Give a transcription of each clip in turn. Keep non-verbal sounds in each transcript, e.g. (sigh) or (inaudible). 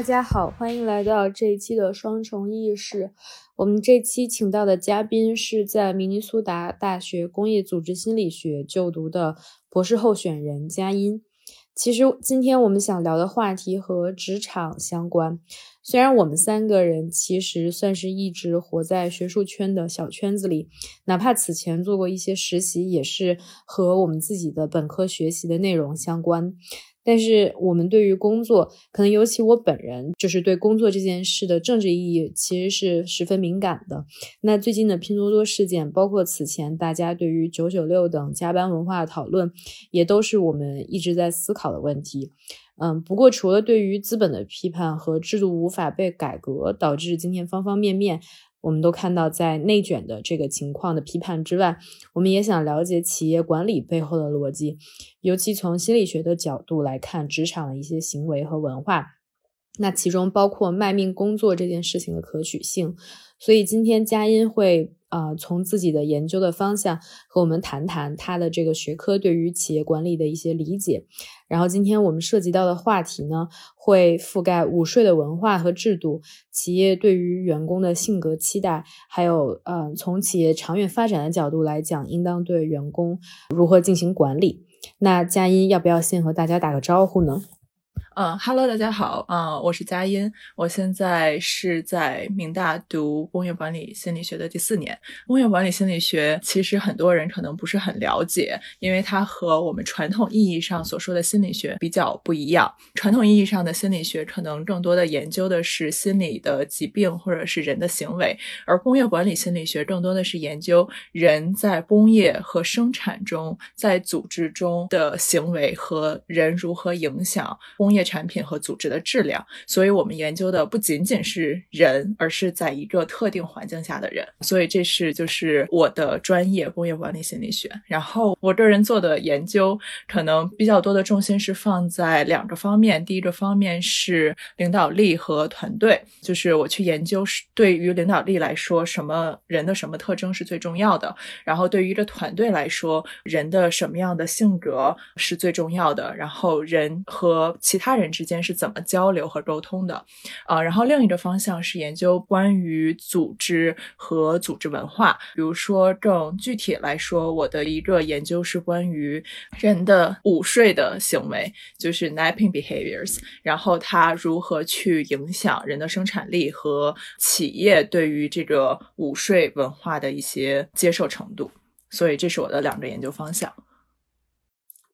大家好，欢迎来到这一期的双重意识。我们这期请到的嘉宾是在明尼苏达大学工业组织心理学就读的博士候选人佳音。其实今天我们想聊的话题和职场相关。虽然我们三个人其实算是一直活在学术圈的小圈子里，哪怕此前做过一些实习，也是和我们自己的本科学习的内容相关。但是我们对于工作，可能尤其我本人，就是对工作这件事的政治意义，其实是十分敏感的。那最近的拼多多事件，包括此前大家对于九九六等加班文化的讨论，也都是我们一直在思考的问题。嗯，不过除了对于资本的批判和制度无法被改革导致今天方方面面，我们都看到在内卷的这个情况的批判之外，我们也想了解企业管理背后的逻辑，尤其从心理学的角度来看职场的一些行为和文化，那其中包括卖命工作这件事情的可取性。所以今天佳音会。啊，从自己的研究的方向和我们谈谈他的这个学科对于企业管理的一些理解。然后今天我们涉及到的话题呢，会覆盖午睡的文化和制度，企业对于员工的性格期待，还有呃，从企业长远发展的角度来讲，应当对员工如何进行管理。那佳音要不要先和大家打个招呼呢？嗯哈喽，大家好，啊，我是佳音，我现在是在明大读工业管理心理学的第四年。工业管理心理学其实很多人可能不是很了解，因为它和我们传统意义上所说的心理学比较不一样。传统意义上的心理学可能更多的研究的是心理的疾病或者是人的行为，而工业管理心理学更多的是研究人在工业和生产中，在组织中的行为和人如何影响工业。产品和组织的质量，所以我们研究的不仅仅是人，而是在一个特定环境下的人。所以这是就是我的专业工业管理心理学。然后我个人做的研究可能比较多的重心是放在两个方面。第一个方面是领导力和团队，就是我去研究是对于领导力来说，什么人的什么特征是最重要的。然后对于一个团队来说，人的什么样的性格是最重要的。然后人和其他。他人之间是怎么交流和沟通的？啊，然后另一个方向是研究关于组织和组织文化。比如说，更具体来说，我的一个研究是关于人的午睡的行为，就是 napping behaviors，然后它如何去影响人的生产力和企业对于这个午睡文化的一些接受程度。所以，这是我的两个研究方向。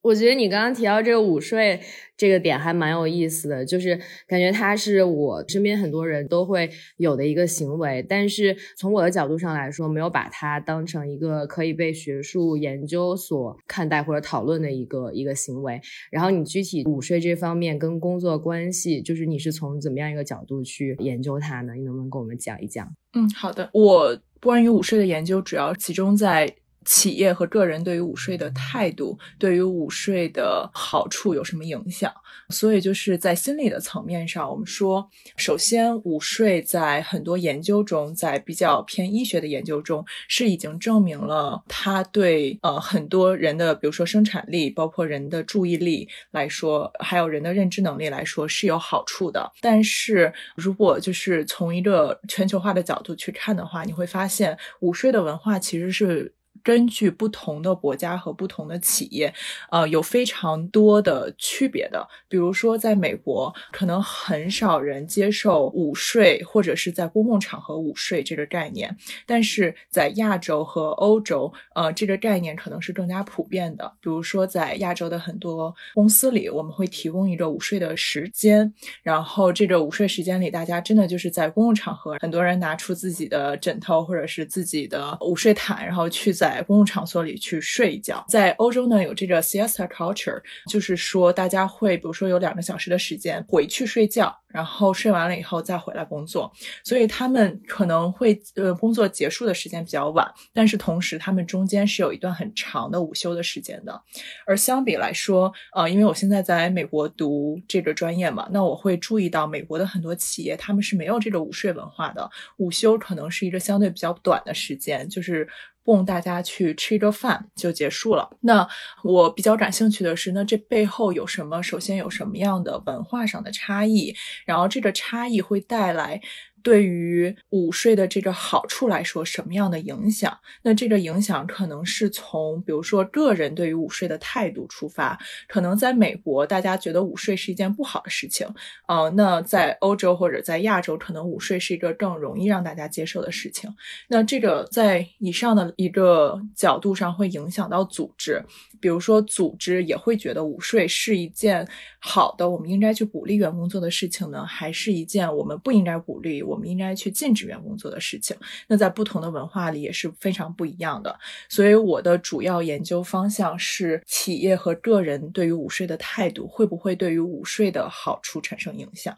我觉得你刚刚提到这个午睡这个点还蛮有意思的，就是感觉它是我身边很多人都会有的一个行为，但是从我的角度上来说，没有把它当成一个可以被学术研究所看待或者讨论的一个一个行为。然后你具体午睡这方面跟工作关系，就是你是从怎么样一个角度去研究它呢？你能不能跟我们讲一讲？嗯，好的，我关于午睡的研究主要集中在。企业和个人对于午睡的态度，对于午睡的好处有什么影响？所以就是在心理的层面上，我们说，首先午睡在很多研究中，在比较偏医学的研究中，是已经证明了它对呃很多人的，比如说生产力，包括人的注意力来说，还有人的认知能力来说是有好处的。但是如果就是从一个全球化的角度去看的话，你会发现午睡的文化其实是。根据不同的国家和不同的企业，呃，有非常多的区别的。比如说，在美国，可能很少人接受午睡或者是在公共场合午睡这个概念，但是在亚洲和欧洲，呃，这个概念可能是更加普遍的。比如说，在亚洲的很多公司里，我们会提供一个午睡的时间，然后这个午睡时间里，大家真的就是在公共场合，很多人拿出自己的枕头或者是自己的午睡毯，然后去在。在公共场所里去睡一觉，在欧洲呢有这个 siesta culture，就是说大家会比如说有两个小时的时间回去睡觉。然后睡完了以后再回来工作，所以他们可能会呃工作结束的时间比较晚，但是同时他们中间是有一段很长的午休的时间的。而相比来说，呃，因为我现在在美国读这个专业嘛，那我会注意到美国的很多企业他们是没有这个午睡文化的，午休可能是一个相对比较短的时间，就是供大家去吃一个饭就结束了。那我比较感兴趣的是，那这背后有什么？首先有什么样的文化上的差异？然后这个差异会带来。对于午睡的这个好处来说，什么样的影响？那这个影响可能是从，比如说个人对于午睡的态度出发。可能在美国，大家觉得午睡是一件不好的事情，呃，那在欧洲或者在亚洲，可能午睡是一个更容易让大家接受的事情。那这个在以上的一个角度上会影响到组织，比如说组织也会觉得午睡是一件好的，我们应该去鼓励员工做的事情呢，还是一件我们不应该鼓励我。我们应该去禁止员工做的事情，那在不同的文化里也是非常不一样的。所以我的主要研究方向是企业和个人对于午睡的态度，会不会对于午睡的好处产生影响？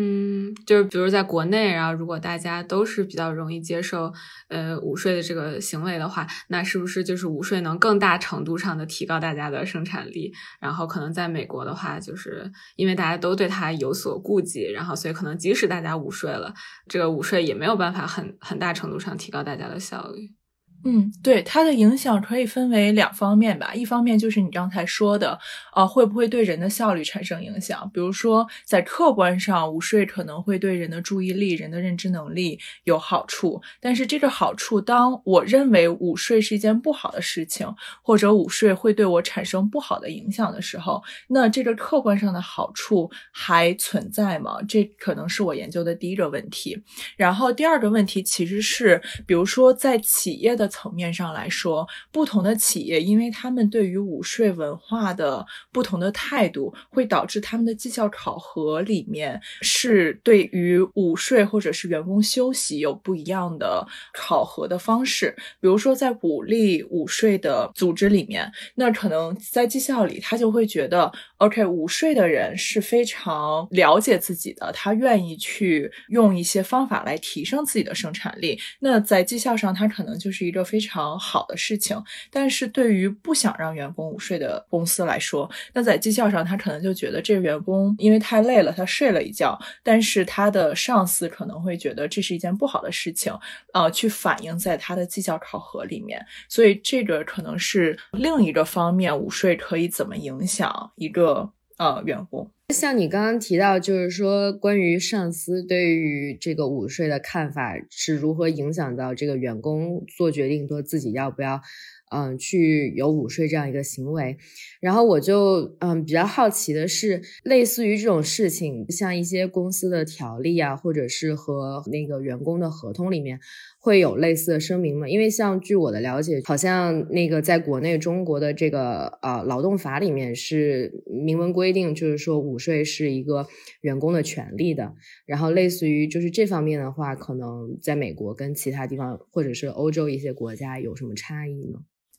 嗯，就是比如在国内，然后如果大家都是比较容易接受呃午睡的这个行为的话，那是不是就是午睡能更大程度上的提高大家的生产力？然后可能在美国的话，就是因为大家都对它有所顾忌，然后所以可能即使大家午睡了，这个午睡也没有办法很很大程度上提高大家的效率。嗯，对它的影响可以分为两方面吧。一方面就是你刚才说的，呃，会不会对人的效率产生影响？比如说，在客观上，午睡可能会对人的注意力、人的认知能力有好处。但是这个好处，当我认为午睡是一件不好的事情，或者午睡会对我产生不好的影响的时候，那这个客观上的好处还存在吗？这可能是我研究的第一个问题。然后第二个问题其实是，比如说在企业的。层面上来说，不同的企业，因为他们对于午睡文化的不同的态度，会导致他们的绩效考核里面是对于午睡或者是员工休息有不一样的考核的方式。比如说，在鼓励午睡的组织里面，那可能在绩效里，他就会觉得，OK，午睡的人是非常了解自己的，他愿意去用一些方法来提升自己的生产力。那在绩效上，他可能就是一个。个非常好的事情，但是对于不想让员工午睡的公司来说，那在绩效上他可能就觉得这个员工因为太累了，他睡了一觉，但是他的上司可能会觉得这是一件不好的事情，呃，去反映在他的绩效考核里面，所以这个可能是另一个方面，午睡可以怎么影响一个呃员工。像你刚刚提到，就是说关于上司对于这个午睡的看法是如何影响到这个员工做决定，说自己要不要。嗯，去有午睡这样一个行为，然后我就嗯比较好奇的是，类似于这种事情，像一些公司的条例啊，或者是和那个员工的合同里面会有类似的声明吗？因为像据我的了解，好像那个在国内中国的这个呃劳动法里面是明文规定，就是说午睡是一个员工的权利的。然后类似于就是这方面的话，可能在美国跟其他地方或者是欧洲一些国家有什么差异呢？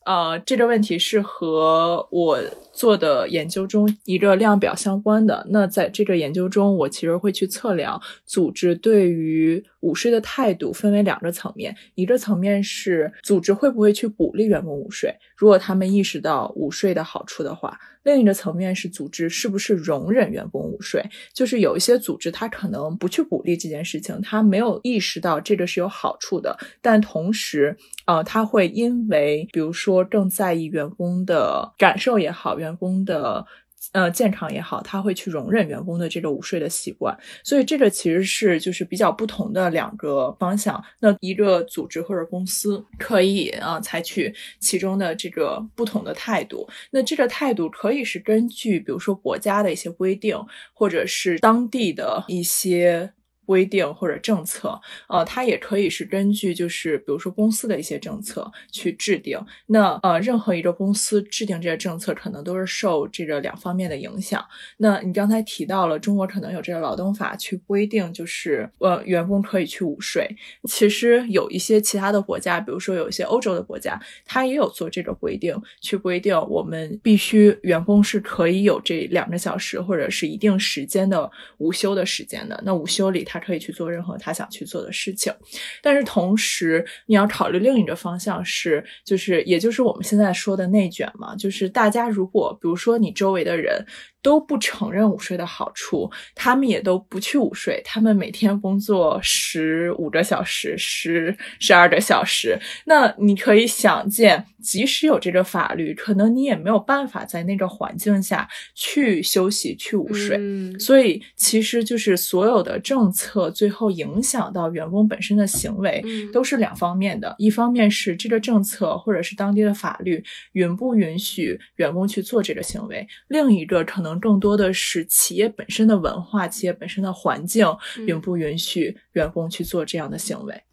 呃，这个问题是和我做的研究中一个量表相关的。那在这个研究中，我其实会去测量组织对于午睡的态度，分为两个层面。一个层面是组织会不会去鼓励员工午睡，如果他们意识到午睡的好处的话。另一个层面是组织是不是容忍员工午睡，就是有一些组织他可能不去鼓励这件事情，他没有意识到这个是有好处的，但同时，呃，他会因为比如说更在意员工的感受也好，员工的。呃，健康也好，他会去容忍员工的这个午睡的习惯，所以这个其实是就是比较不同的两个方向。那一个组织或者公司可以啊采取其中的这个不同的态度，那这个态度可以是根据比如说国家的一些规定，或者是当地的一些。规定或者政策，呃，它也可以是根据就是比如说公司的一些政策去制定。那呃，任何一个公司制定这些政策，可能都是受这个两方面的影响。那你刚才提到了中国可能有这个劳动法去规定，就是呃，员工可以去午睡。其实有一些其他的国家，比如说有一些欧洲的国家，它也有做这个规定，去规定我们必须员工是可以有这两个小时或者是一定时间的午休的时间的。那午休里它可以去做任何他想去做的事情，但是同时你要考虑另一个方向是，就是也就是我们现在说的内卷嘛，就是大家如果比如说你周围的人都不承认午睡的好处，他们也都不去午睡，他们每天工作十五个小时、十十二个小时。那你可以想见，即使有这个法律，可能你也没有办法在那个环境下去休息、去午睡。嗯所以，其实就是所有的政策最后影响到员工本身的行为，嗯都是两方面的。一方面是这个政策或者是当地的法律允不允许员工去做这个行为，另一个可能更多的是企业本身的文化、企业本身的环境嗯允不允许员工去做这样的行为。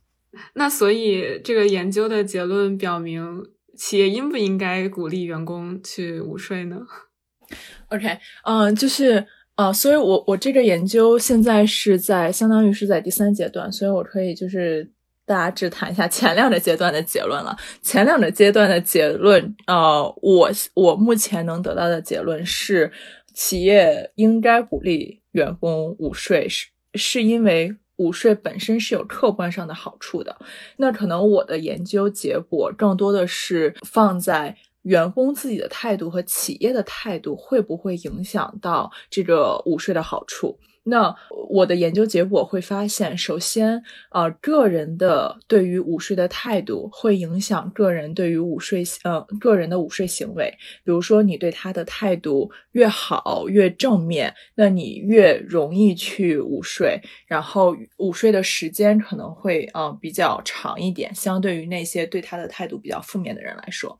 那所以这个研究的结论表明，企业应不应该鼓励员工去午睡呢？OK，嗯、就是呃，所以我我这个研究现在是在相当于是在第三阶段，所以我可以就是大致谈一下前两个阶段的结论了。前两个阶段的结论，呃，我我目前能得到的结论是，企业应该鼓励员工午睡，是是因为。午睡本身是有客观上的好处的，那可能我的研究结果更多的是放在员工自己的态度和企业的态度会不会影响到这个午睡的好处。那我的研究结果会发现，首先，呃，个人的对于午睡的态度会影响个人对于午睡，呃，个人的午睡行为。比如说，你对他的态度越好、越正面，那你越容易去午睡，然后午睡的时间可能会呃比较长一点，相对于那些对他的态度比较负面的人来说。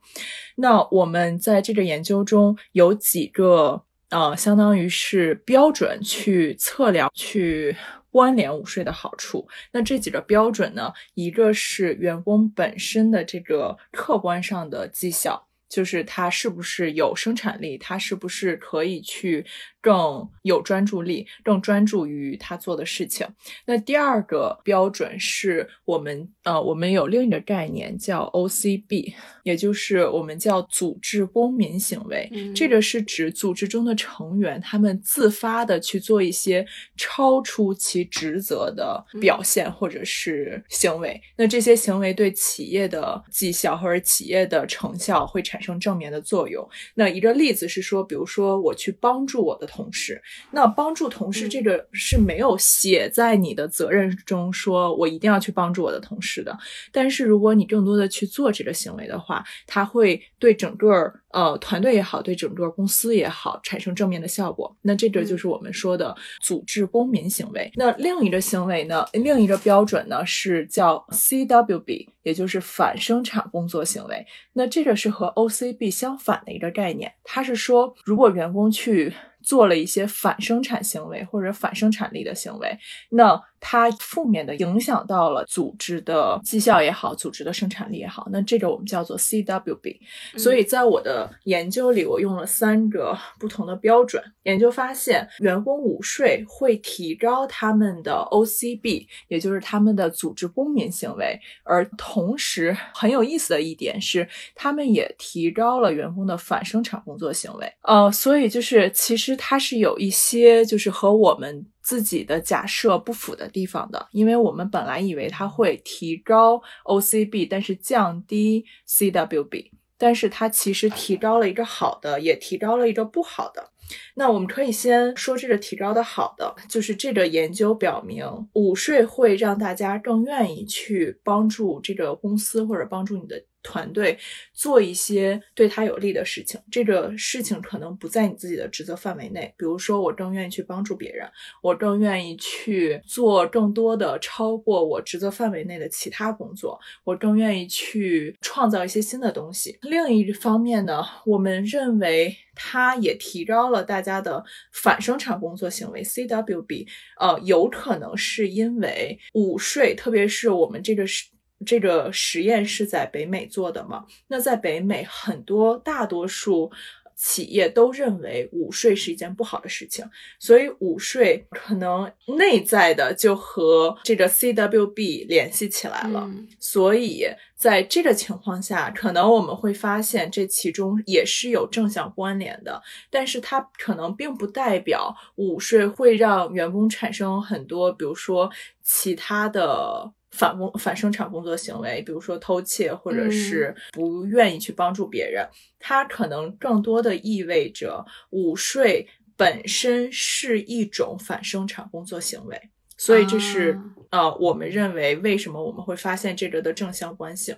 那我们在这个研究中有几个呃，相当于是标准去测量、去关联午睡的好处。那这几个标准呢，一个是员工本身的这个客观上的绩效。就是他是不是有生产力，他是不是可以去更有专注力，更专注于他做的事情。那第二个标准是我们呃，我们有另一个概念叫 OCB，也就是我们叫组织公民行为。嗯这个是指组织中的成员他们自发的去做一些超出其职责的表现或者是行为。那这些行为对企业的绩效或者企业的成效会产生正面的作用。那一个例子是说，比如说我去帮助我的同事，那帮助同事嗯这个是没有写在你的责任中，说我一定要去帮助我的同事的。但是如果你更多的去做这个行为的话，它会对整个呃团队也好，对整个公司也好产生正面的效果。那这个就是我们说的组织公民行为。那另一个行为呢，另一个标准呢是叫 CWB，也就是反生产工作行为。那这个是和 OCB 相反的一个概念，它是说如果员工去做了一些反生产行为或者反生产力的行为，那它负面的影响到了组织的绩效也好，组织的生产力也好，那这个我们叫做 CWB。所以在我的研究里，我用了三个不同的标准。研究发现，员工午睡会提高他们的 OCB，也就是他们的组织公民行为，而同时很有意思的一点是，他们也提高了员工的反生产工作行为。呃，所以就是其实它是有一些就是和我们自己的假设不符的地方的，因为我们本来以为它会提高 OCB，但是降低 CWB，但是它其实提高了一个好的，也提高了一个不好的。那我们可以先说这个提高的好的，就是这个研究表明，午睡会让大家更愿意去帮助这个公司或者帮助你的团队做一些对他有利的事情。这个事情可能不在你自己的职责范围内，比如说我更愿意去帮助别人，我更愿意去做更多的超过我职责范围内的其他工作，我更愿意去创造一些新的东西。另一方面呢，我们认为它也提高了大家的反生产工作行为 （CWB）。呃，有可能是因为午睡，特别是我们这个是。这个实验是在北美做的嘛？那在北美，很多大多数企业都认为午睡是一件不好的事情，所以午睡可能内在的就和这个 CWB 联系起来了。嗯所以在这个情况下，可能我们会发现这其中也是有正向关联的，但是它可能并不代表午睡会让员工产生很多，比如说其他的。反工反生产工作行为，比如说偷窃，或者是不愿意去帮助别人，它可能更多的意味着午睡本身是一种反生产工作行为，所以这是、呃我们认为为什么我们会发现这个的正相关性。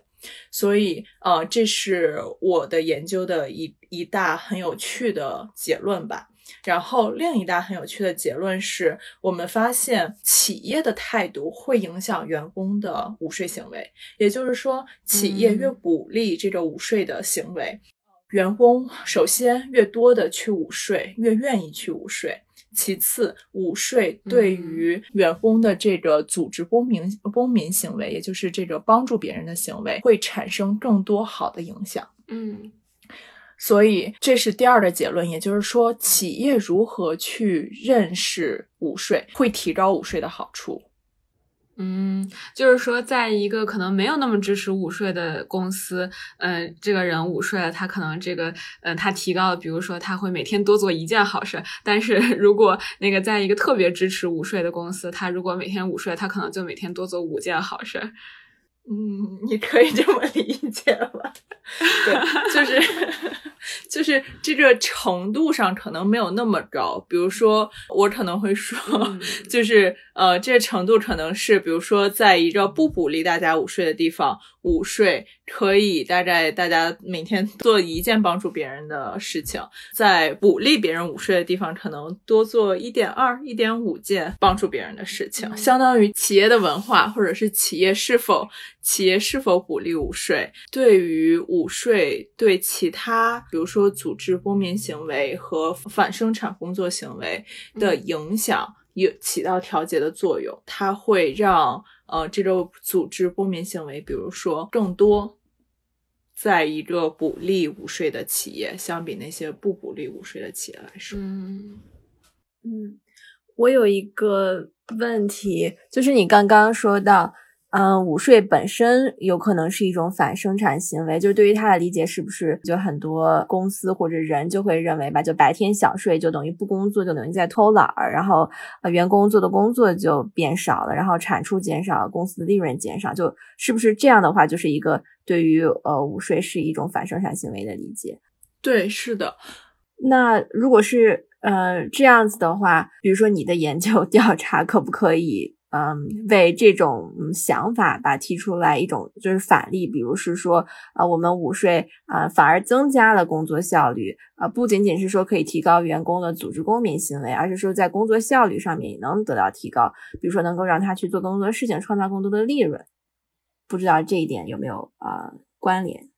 所以呃，这是我的研究的一一大很有趣的结论吧。然后另一大很有趣的结论是我们发现企业的态度会影响员工的午睡行为，也就是说，企业越鼓励这个午睡的行为，员工首先越多的去午睡，越愿意去午睡。其次，午睡对于员工的这个组织公民公民行为，也就是这个帮助别人的行为，会产生更多好的影响。嗯所以这是第二个结论，也就是说，企业如何去认识午睡，会提高午睡的好处。嗯，就是说，在一个可能没有那么支持午睡的公司，嗯、这个人午睡了，他可能这个，嗯、他提高了，比如说他会每天多做一件好事。但是 (laughs) 如果那个在一个特别支持午睡的公司，他如果每天午睡，他可能就每天多做五件好事。嗯，你可以这么理解吧？对，就是 (laughs) 就是这个程度上可能没有那么高。比如说，我可能会说，嗯就是呃，这个程度可能是，比如说，在一个不鼓励大家午睡的地方，午睡可以大概大家每天做一件帮助别人的事情；在鼓励别人午睡的地方，可能多做一点二、一点五件帮助别人的事情，嗯相当于企业的文化或者是企业是否企业是否鼓励午睡，对于午睡对其他，比如说组织公民行为和反生产工作行为的影响，有起到调节的作用。它会让呃这种组织公民行为，比如说更多。在一个鼓励午睡的企业，相比那些不鼓励午睡的企业来说，嗯。嗯，我有一个问题，就是你刚刚说到，嗯，午睡本身有可能是一种反生产行为，就是对于他的理解，是不是就很多公司或者人就会认为吧，就白天小睡就等于不工作，就等于在偷懒儿，然后呃员工做的工作就变少了，然后产出减少，公司的利润减少，就是不是这样的话，就是一个对于呃午睡是一种反生产行为的理解。对，是的，那如果是呃这样子的话，比如说你的研究 (laughs) 调查可不可以嗯为这种嗯想法吧提出来一种就是反例，比如是说啊、呃我们午睡啊、呃反而增加了工作效率啊、呃不仅仅是说可以提高员工的组织公民行为，而是说在工作效率上面也能得到提高，比如说能够让他去做更多的事情，创造更多的利润。不知道这一点有没有呃关联？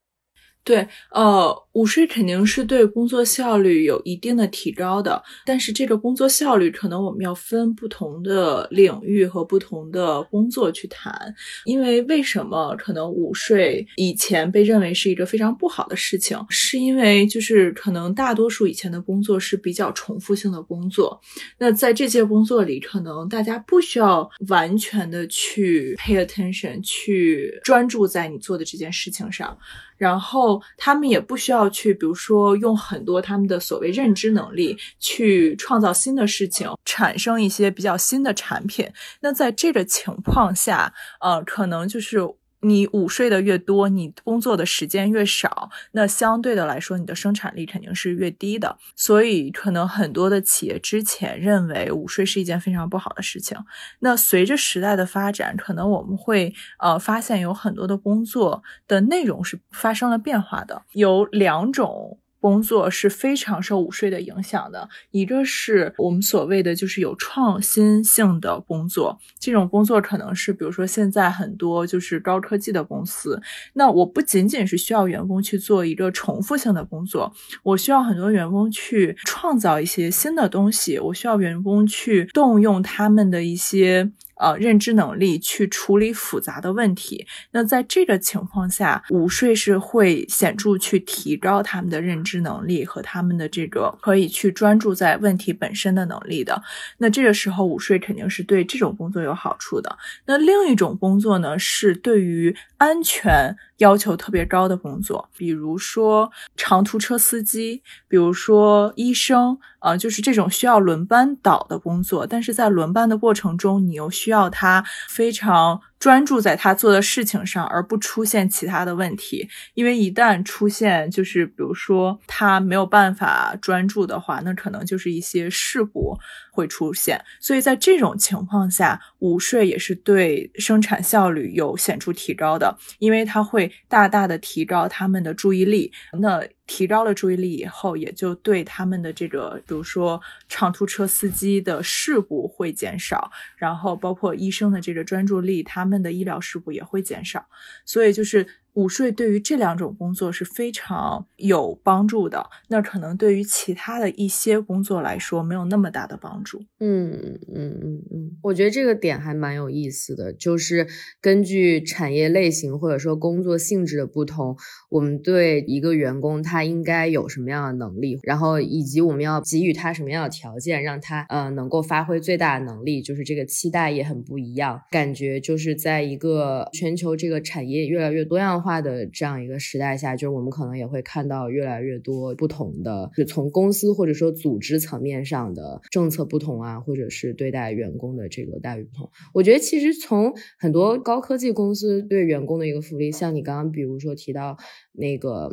对，呃，午睡肯定是对工作效率有一定的提高的，但是这个工作效率可能我们要分不同的领域和不同的工作去谈，因为为什么可能午睡以前被认为是一个非常不好的事情，是因为就是可能大多数以前的工作是比较重复性的工作，那在这些工作里，可能大家不需要完全的去 pay attention，去专注在你做的这件事情上。然后他们也不需要去，比如说用很多他们的所谓认知能力去创造新的事情，产生一些比较新的产品。那在这个情况下，呃，可能就是你午睡的越多，你工作的时间越少，那相对的来说，你的生产力肯定是越低的。所以，可能很多的企业之前认为午睡是一件非常不好的事情。那随着时代的发展，可能我们会呃发现有很多的工作的内容是发生了变化的，有两种。工作是非常受午睡的影响的，一个是我们所谓的就是有创新性的工作，这种工作可能是比如说现在很多就是高科技的公司，那我不仅仅是需要员工去做一个重复性的工作，我需要很多员工去创造一些新的东西，我需要员工去动用他们的一些。呃，认知能力去处理复杂的问题。那在这个情况下，午睡是会显著去提高他们的认知能力和他们的这个可以去专注在问题本身的能力的。那这个时候，午睡肯定是对这种工作有好处的。那另一种工作呢，是对于安全要求特别高的工作，比如说长途车司机，比如说医生，呃，就是这种需要轮班倒的工作。但是在轮班的过程中，你又需要他非常专注在他做的事情上，而不出现其他的问题。因为一旦出现，就是比如说他没有办法专注的话，那可能就是一些事故会出现。所以在这种情况下，午睡也是对生产效率有显著提高的，因为它会大大的提高他们的注意力。那提高了注意力以后，也就对他们的这个，比如说长途车司机的事故会减少，然后包括医生的这个专注力，他们的医疗事故也会减少。所以就是。午睡对于这两种工作是非常有帮助的，那可能对于其他的一些工作来说没有那么大的帮助。嗯嗯嗯嗯，我觉得这个点还蛮有意思的，就是根据产业类型或者说工作性质的不同，我们对一个员工他应该有什么样的能力，然后以及我们要给予他什么样的条件，让他呃能够发挥最大的能力，就是这个期待也很不一样。感觉就是在一个全球这个产业越来越多样。化的这样一个时代下，就是我们可能也会看到越来越多不同的，就从公司或者说组织层面上的政策不同啊，或者是对待员工的这个待遇不同。我觉得其实从很多高科技公司对员工的一个福利，像你刚刚比如说提到那个。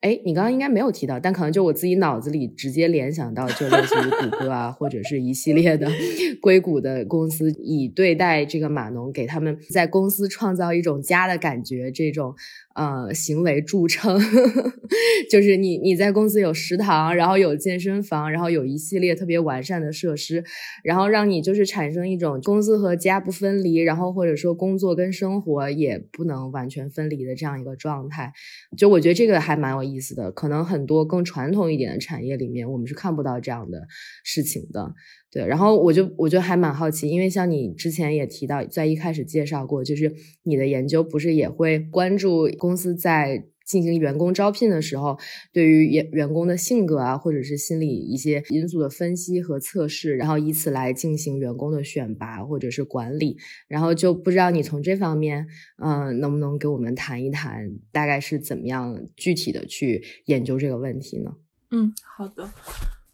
哎，你刚刚应该没有提到，但可能就我自己脑子里直接联想到，就类似于谷歌啊，或者是一系列的 (laughs) 硅谷的公司，以对待这个码农，给他们在公司创造一种家的感觉，这种。呃，行为著称，(laughs) 就是你你在公司有食堂，然后有健身房，然后有一系列特别完善的设施，然后让你就是产生一种公司和家不分离，然后或者说工作跟生活也不能完全分离的这样一个状态。就我觉得这个还蛮有意思的，可能很多更传统一点的产业里面，我们是看不到这样的事情的。对，然后我就我就还蛮好奇，因为像你之前也提到，在一开始介绍过，就是你的研究不是也会关注公司在进行员工招聘的时候，对于员员工的性格啊，或者是心理一些因素的分析和测试，然后以此来进行员工的选拔或者是管理，然后就不知道你从这方面，嗯，能不能给我们谈一谈，大概是怎么样具体的去研究这个问题呢？嗯，好的。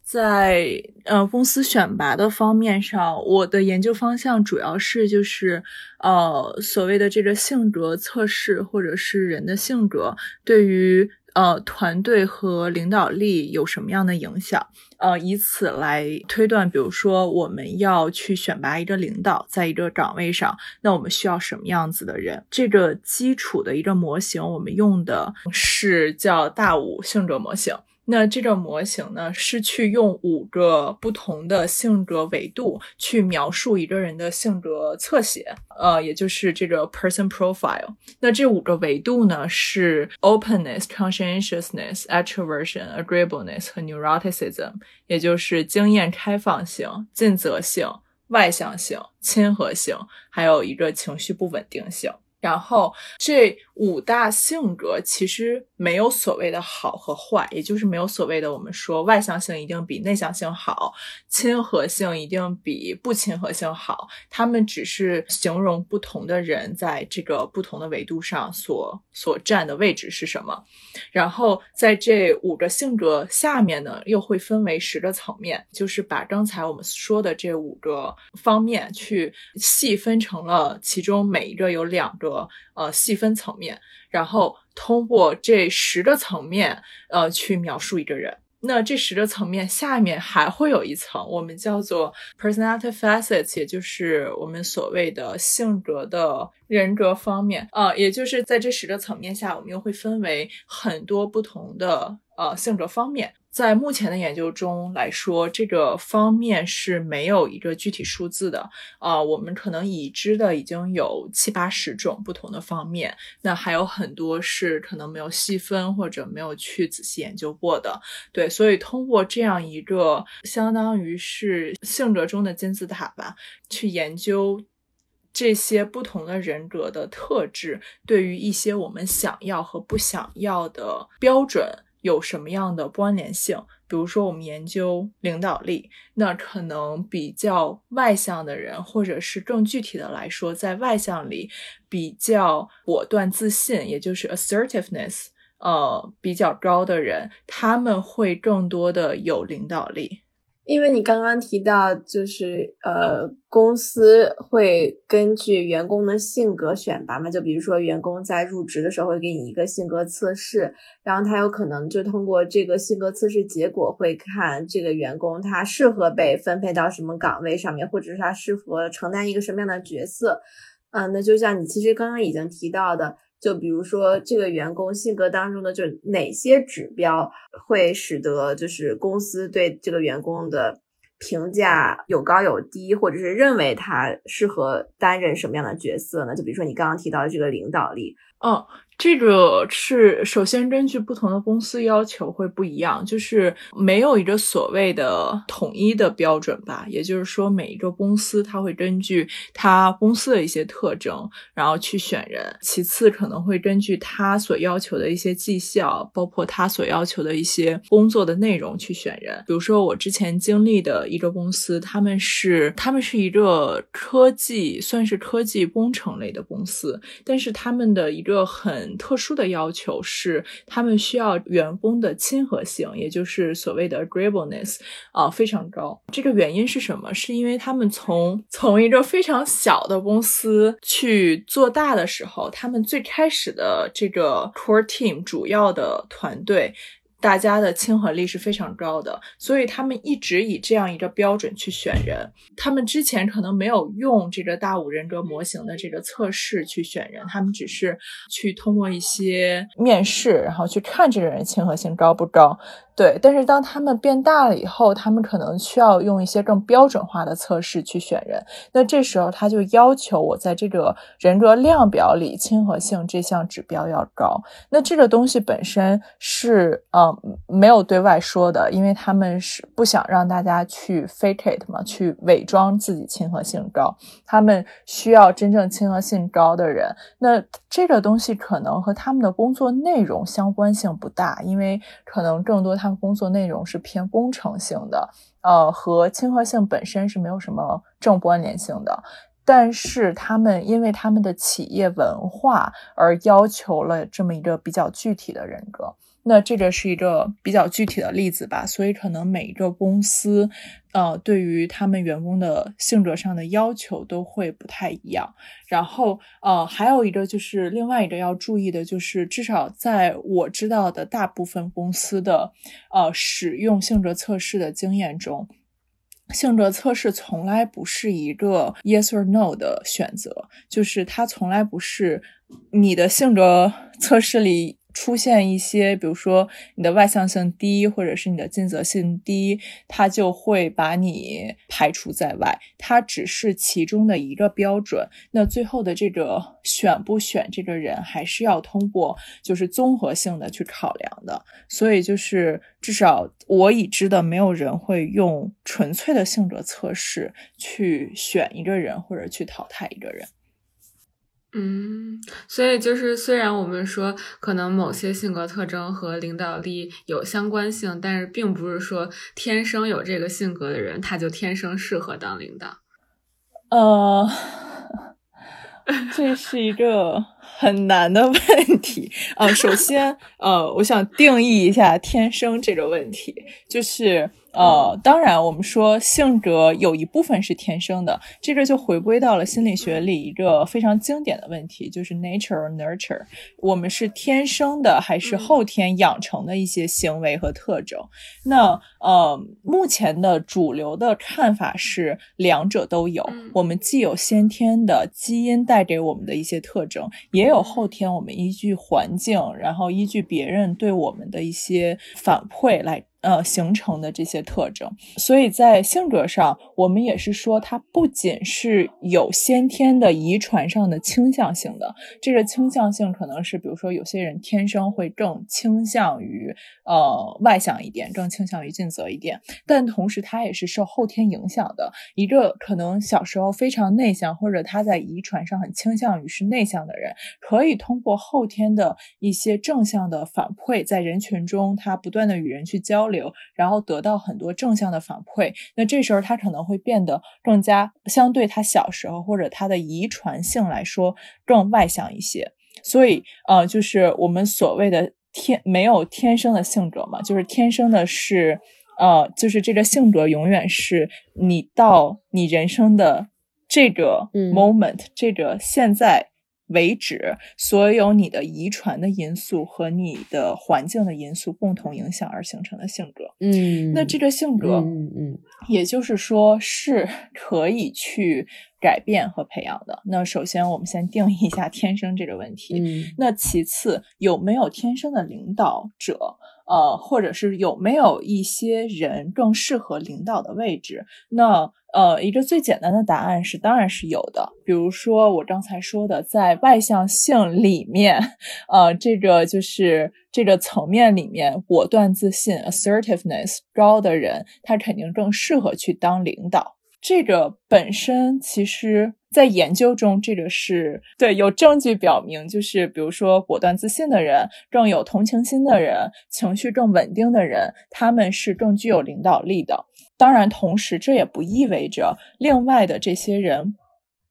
在呃公司选拔的方面上，我的研究方向主要是就是呃所谓的这个性格测试，或者是人的性格对于呃团队和领导力有什么样的影响，呃以此来推断，比如说我们要去选拔一个领导，在一个岗位上，那我们需要什么样子的人？这个基础的一个模型，我们用的是叫大五性格模型。那这个模型呢，是去用五个不同的性格维度去描述一个人的性格侧写，呃，也就是这个 person profile。那这五个维度呢，是 openness、conscientiousness、extroversion、agreeableness 和 neuroticism，也就是经验开放性、尽责性、外向性、亲和性，还有一个情绪不稳定性。然后这五大性格其实没有所谓的好和坏，也就是没有所谓的我们说外向性一定比内向性好，亲和性一定比不亲和性好。他们只是形容不同的人在这个不同的维度上所所占的位置是什么。然后在这五个性格下面呢，又会分为十个层面，就是把刚才我们说的这五个方面去细分成了其中每一个有两个。个呃细分层面，然后通过这十个层面呃去描述一个人。那这十个层面下面还会有一层，我们叫做 personality facets，也就是我们所谓的性格的人格方面啊，也就是在这十个层面下，我们又会分为很多不同的呃性格方面。在目前的研究中来说，这个方面是没有一个具体数字的啊。我们可能已知的已经有七八十种不同的方面，那还有很多是可能没有细分或者没有去仔细研究过的。对，所以通过这样一个相当于是性格中的金字塔吧，去研究这些不同的人格的特质，对于一些我们想要和不想要的标准。有什么样的关联性？比如说，我们研究领导力，那可能比较外向的人，或者是更具体的来说，在外向里比较果断自信，也就是 assertiveness，呃，比较高的人，他们会更多的有领导力。因为你刚刚提到，就是呃，公司会根据员工的性格选拔嘛，就比如说员工在入职的时候会给你一个性格测试，然后他有可能就通过这个性格测试结果会看这个员工他适合被分配到什么岗位上面，或者是他适合承担一个什么样的角色。嗯，那就像你其实刚刚已经提到的。就比如说，这个员工性格当中的，就哪些指标会使得就是公司对这个员工的评价有高有低，或者是认为他适合担任什么样的角色呢？就比如说你刚刚提到的这个领导力，嗯。这个是首先根据不同的公司要求会不一样，就是没有一个所谓的统一的标准吧。也就是说，每一个公司它会根据它公司的一些特征，然后去选人。其次，可能会根据他所要求的一些绩效，包括他所要求的一些工作的内容去选人。比如说，我之前经历的一个公司，他们是他们是一个科技，算是科技工程类的公司，但是他们的一个很特殊的要求是，他们需要员工的亲和性，也就是所谓的 agreeableness 啊，非常高。这个原因是什么？是因为他们从从一个非常小的公司去做大的时候，他们最开始的这个 core team 主要的团队。大家的亲和力是非常高的，所以他们一直以这样一个标准去选人。他们之前可能没有用这个大五人格模型的这个测试去选人，他们只是去通过一些面试，然后去看这个人亲和性高不高。对，但是当他们变大了以后，他们可能需要用一些更标准化的测试去选人。那这时候他就要求我在这个人格量表里亲和性这项指标要高。那这个东西本身是呃没有对外说的，因为他们是不想让大家去 fake it 嘛，去伪装自己亲和性高。他们需要真正亲和性高的人。那这个东西可能和他们的工作内容相关性不大，因为可能更多他们。工作内容是偏工程性的，呃，和亲和性本身是没有什么正关联性的。但是他们因为他们的企业文化而要求了这么一个比较具体的人格。那这个是一个比较具体的例子吧，所以可能每一个公司，呃，对于他们员工的性格上的要求都会不太一样。然后，呃，还有一个就是另外一个要注意的，就是至少在我知道的大部分公司的，呃，使用性格测试的经验中，性格测试从来不是一个 yes or no 的选择，就是它从来不是你的性格测试里。出现一些，比如说你的外向性低，或者是你的尽责性低，它就会把你排除在外。它只是其中的一个标准。那最后的这个选不选这个人，还是要通过就是综合性的去考量的。所以就是至少我已知的，没有人会用纯粹的性格测试去选一个人，或者去淘汰一个人。嗯，所以就是虽然我们说可能某些性格特征和领导力有相关性，但是并不是说天生有这个性格的人他就天生适合当领导。呃，(laughs) 这是一个很难的问题啊。(laughs) 首先，呃，我想定义一下“天生”这个问题，就是。呃，当然，我们说性格有一部分是天生的，这个就回归到了心理学里一个非常经典的问题，就是 nature nurture，我们是天生的还是后天养成的一些行为和特征？那呃，目前的主流的看法是两者都有，我们既有先天的基因带给我们的一些特征，也有后天我们依据环境，然后依据别人对我们的一些反馈来。呃，形成的这些特征，所以在性格上，我们也是说，它不仅是有先天的遗传上的倾向性的，这个倾向性可能是，比如说有些人天生会更倾向于呃外向一点，更倾向于尽责一点，但同时他也是受后天影响的。一个可能小时候非常内向，或者他在遗传上很倾向于是内向的人，可以通过后天的一些正向的反馈，在人群中他不断的与人去交流。然后得到很多正向的反馈，那这时候他可能会变得更加相对他小时候或者他的遗传性来说更外向一些。所以，呃，就是我们所谓的天没有天生的性格嘛，就是天生的是呃，就是这个性格永远是你到你人生的这个 moment，这个现在。为止，所有你的遗传的因素和你的环境的因素共同影响而形成的性格。嗯，那这个性格，嗯嗯，也就是说是可以去改变和培养的。那首先，我们先定义一下天生这个问题。嗯，那其次，有没有天生的领导者？呃，或者是有没有一些人更适合领导的位置？那呃，一个最简单的答案是，当然是有的。比如说我刚才说的，在外向性里面，呃，这个就是这个层面里面，果断自信 （assertiveness） 高的人，他肯定更适合去当领导。这个本身其实。在研究中，这个是对有证据表明，就是比如说果断自信的人，更有同情心的人，情绪更稳定的人，他们是更具有领导力的。当然，同时这也不意味着另外的这些人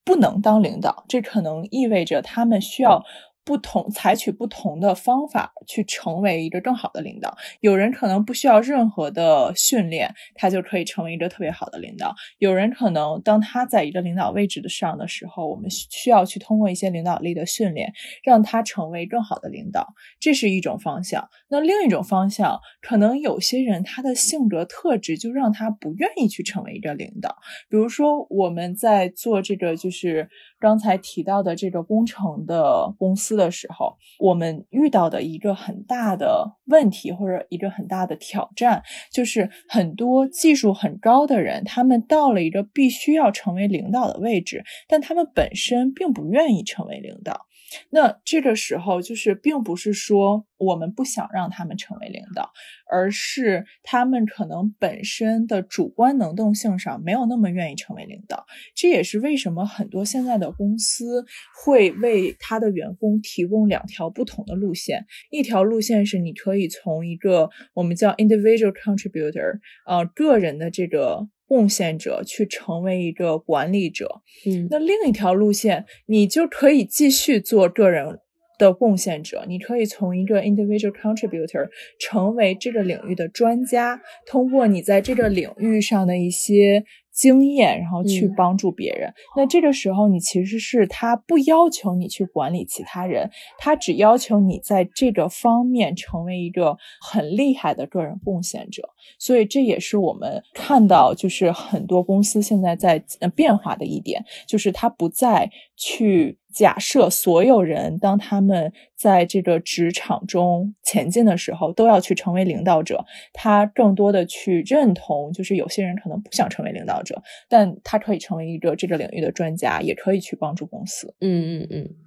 不能当领导，这可能意味着他们需要。不同采取不同的方法去成为一个更好的领导。有人可能不需要任何的训练，他就可以成为一个特别好的领导。有人可能当他在一个领导位置的上的时候，我们需要去通过一些领导力的训练，让他成为更好的领导。这是一种方向。那另一种方向，可能有些人他的性格特质就让他不愿意去成为一个领导。比如说我们在做这个，就是刚才提到的这个工程的公司。的时候，我们遇到的一个很大的问题或者一个很大的挑战，就是很多技术很高的人，他们到了一个必须要成为领导的位置，但他们本身并不愿意成为领导。那这个时候，就是并不是说我们不想让他们成为领导，而是他们可能本身的主观能动性上没有那么愿意成为领导。这也是为什么很多现在的公司会为他的员工提供两条不同的路线：一条路线是你可以从一个我们叫 individual contributor，呃，个人的这个。贡献者去成为一个管理者，嗯，那另一条路线，你就可以继续做个人的贡献者，你可以从一个 individual contributor 成为这个领域的专家，通过你在这个领域上的一些。经验，然后去帮助别人。那这个时候，你其实是他不要求你去管理其他人，他只要求你在这个方面成为一个很厉害的个人贡献者。所以这也是我们看到，就是很多公司现在在变化的一点，就是他不再去。假设所有人当他们在这个职场中前进的时候，都要去成为领导者，他更多的去认同，就是有些人可能不想成为领导者，但他可以成为一个这个领域的专家，也可以去帮助公司。嗯嗯嗯。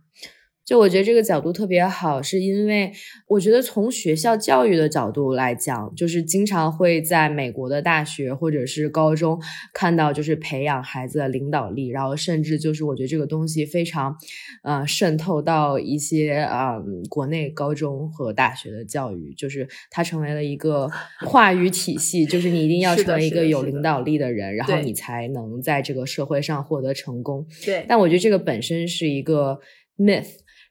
就我觉得这个角度特别好，是因为我觉得从学校教育的角度来讲，就是经常会在美国的大学或者是高中看到，就是培养孩子的领导力，然后甚至就是我觉得这个东西非常，呃，渗透到一些啊国内高中和大学的教育，就是它成为了一个 (laughs) 话语体系，就是你一定要成为一个有领导力的人，然后你才能在这个社会上获得成功。对，但我觉得这个本身是一个 myth。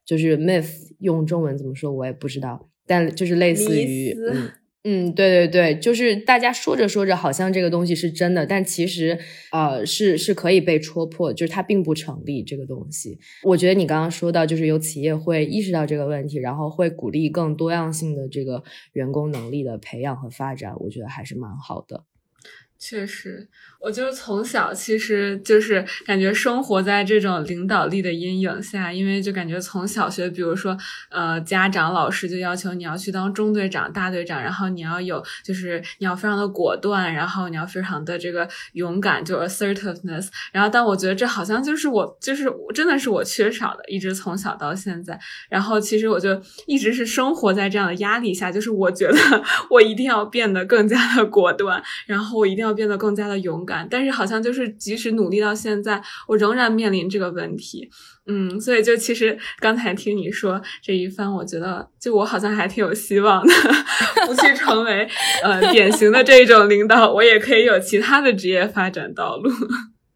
就是 myth 用中文怎么说，我也不知道，但就是类似于，嗯嗯，对对对，就是大家说着说着，好像这个东西是真的，但其实呃是是可以被戳破，就是它并不成立这个东西。我觉得你刚刚说到，就是有企业会意识到这个问题，然后会鼓励更多样性的这个员工能力的培养和发展，我觉得还是蛮好的。确实，我就是从小其实就是感觉生活在这种领导力的阴影下，因为就感觉从小学，比如说呃，家长、老师就要求你要去当中队长、大队长，然后你要有就是你要非常的果断，然后你要非常的这个勇敢，就 assertiveness。然后但我觉得这好像就是我就是真的是我缺少的，一直从小到现在。然后其实我就一直是生活在这样的压力下，就是我觉得 (laughs) 我一定要变得更加的果断，然后我一定要。要变得更加的勇敢，但是好像就是即使努力到现在，我仍然面临这个问题。嗯，所以就其实刚才听你说这一番，我觉得就我好像还挺有希望的，不去成为呃典型的这种领导，我也可以有其他的职业发展道路。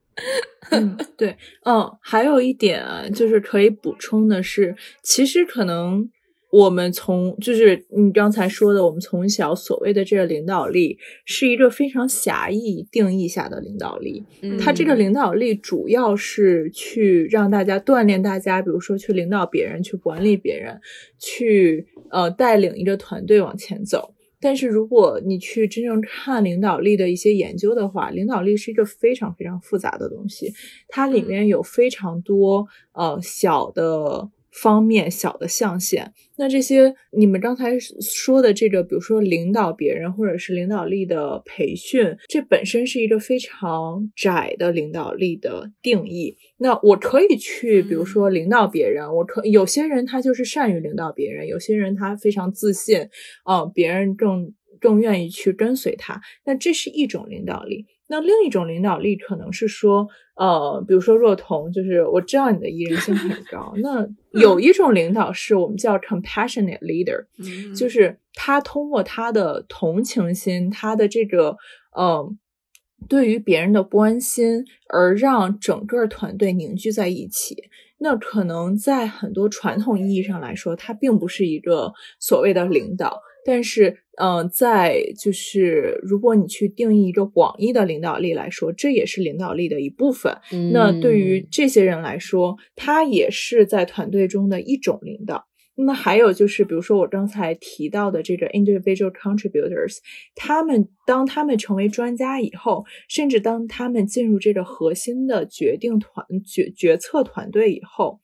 (laughs) 嗯，对，嗯，还有一点，就是可以补充的是，其实可能。我们从就是你刚才说的，我们从小所谓的这个领导力，是一个非常狭义定义下的领导力。嗯它这个领导力主要是去让大家锻炼大家，比如说去领导别人，去管理别人，去呃带领一个团队往前走。但是如果你去真正看领导力的一些研究的话，领导力是一个非常非常复杂的东西，它里面有非常多呃小的方面、小的象限。那这些你们刚才说的这个，比如说领导别人或者是领导力的培训，这本身是一个非常窄的领导力的定义。那我可以去，比如说领导别人，我可有些人他就是善于领导别人，有些人他非常自信，啊、别人更更愿意去跟随他。那这是一种领导力。那另一种领导力可能是说，呃，比如说若彤，就是我知道你的艺人性很高。那有一种领导是我们叫 compassionate leader，嗯。就是他通过他的同情心，他的这个呃，对于别人的关心，而让整个团队凝聚在一起。那可能在很多传统意义上来说，他并不是一个所谓的领导，但是，嗯、在就是如果你去定义一个广义的领导力来说，这也是领导力的一部分。那对于这些人来说，他也是在团队中的一种领导。那么还有就是，比如说我刚才提到的这个 individual contributors，他们当他们成为专家以后，甚至当他们进入这个核心的决定团决决策团队以后，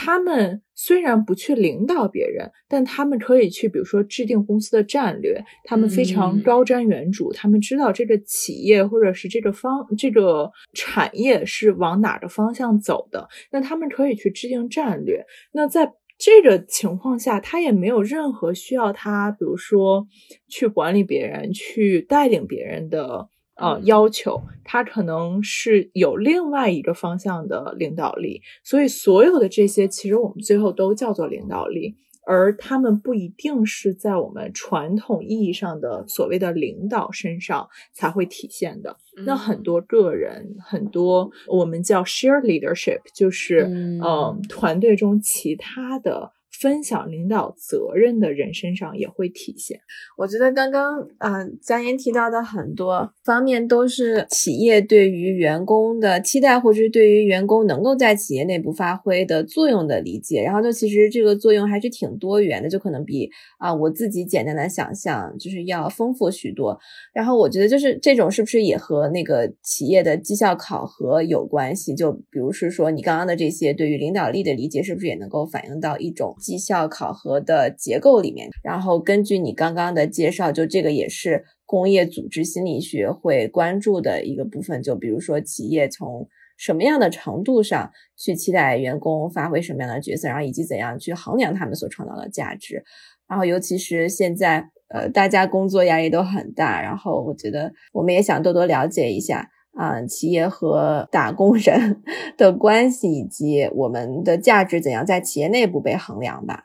他们虽然不去领导别人，但他们可以去，比如说制定公司的战略，他们非常嗯高瞻远瞩，他们知道这个企业或者是这个方这个产业是往哪个方向走的，那他们可以去制定战略。那在这个情况下，他也没有任何需要他，比如说去管理别人、去带领别人的呃嗯要求，他可能是有另外一个方向的领导力。所以，所有的这些，其实我们最后都叫做领导力。而他们不一定是在我们传统意义上的所谓的领导身上才会体现的。那很多个人，很多我们叫 share leadership，就是嗯呃团队中其他的分享领导责任的人身上也会体现。我觉得刚刚嗯、呃佳言提到的很多方面都是企业对于员工的期待，或者是对于员工能够在企业内部发挥的作用的理解。然后就其实这个作用还是挺多元的，就可能比啊、我自己简单的想象就是要丰富许多。然后我觉得就是这种是不是也和那个企业的绩效考核有关系？就比如是说你刚刚的这些对于领导力的理解，是不是也能够反映到一种绩效考核的结构里面？然后根据你刚刚的介绍，就这个也是工业组织心理学会关注的一个部分。就比如说企业从什么样的程度上去期待员工发挥什么样的角色，然后以及怎样去衡量他们所创造的价值。然后，尤其是现在，呃，大家工作压力都很大，然后我觉得我们也想多多了解一下啊、企业和打工人 (laughs) 的关系，以及我们的价值怎样在企业内部被衡量吧。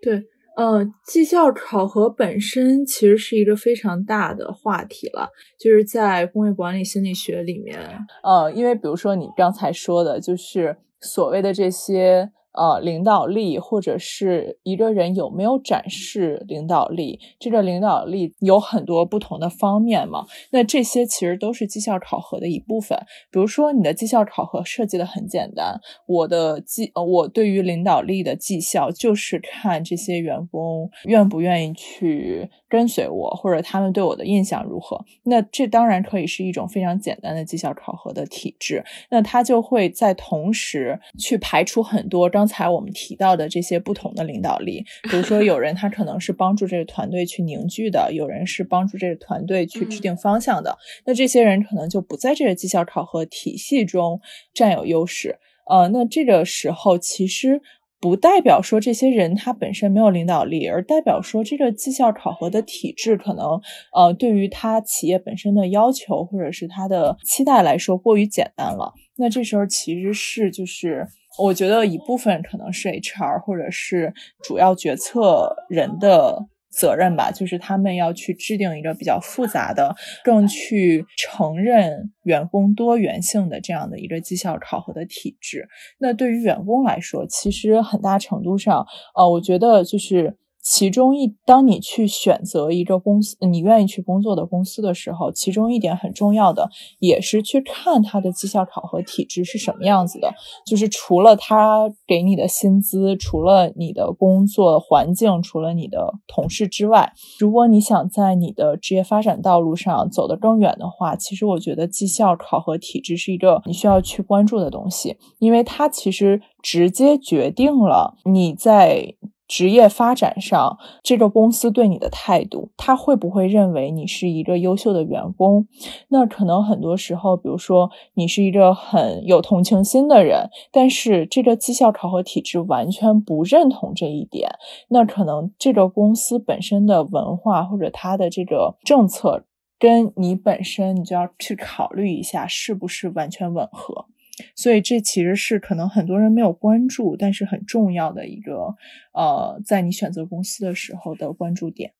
对，呃，绩效考核本身其实是一个非常大的话题了，就是在工业管理心理学里面，呃，因为比如说你刚才说的，就是所谓的这些。呃，领导力或者是一个人有没有展示领导力，这个领导力有很多不同的方面嘛。那这些其实都是绩效考核的一部分。比如说，你的绩效考核设计的很简单，我的绩，呃，我对于领导力的绩效就是看这些员工愿不愿意去跟随我，或者他们对我的印象如何。那这当然可以是一种非常简单的绩效考核的体制。那它就会在同时去排除很多刚才我们提到的这些不同的领导力，比如说有人他可能是帮助这个团队去凝聚的，有人是帮助这个团队去制定方向的。那这些人可能就不在这个绩效考核体系中占有优势。呃，那这个时候其实不代表说这些人他本身没有领导力，而代表说这个绩效考核的体制可能呃对于他企业本身的要求或者是他的期待来说过于简单了。那这时候其实是就是我觉得一部分可能是 HR 或者是主要决策人的。责任吧，就是他们要去制定一个比较复杂的、更去承认员工多元性的这样的一个绩效考核的体制。那对于员工来说，其实很大程度上，呃，我觉得就是。其中一，当你去选择一个公司，你愿意去工作的公司的时候，其中一点很重要的，也是去看他的绩效考核体制是什么样子的。就是除了他给你的薪资，除了你的工作环境，除了你的同事之外，如果你想在你的职业发展道路上走得更远的话，其实我觉得绩效考核体制是一个你需要去关注的东西，因为它其实直接决定了你在。职业发展上，这个公司对你的态度，他会不会认为你是一个优秀的员工？那可能很多时候，比如说你是一个很有同情心的人，但是这个绩效考核体制完全不认同这一点，那可能这个公司本身的文化或者它的这个政策，跟你本身，你就要去考虑一下是不是完全吻合。所以这其实是可能很多人没有关注，但是很重要的一个，呃，在你选择公司的时候的关注点。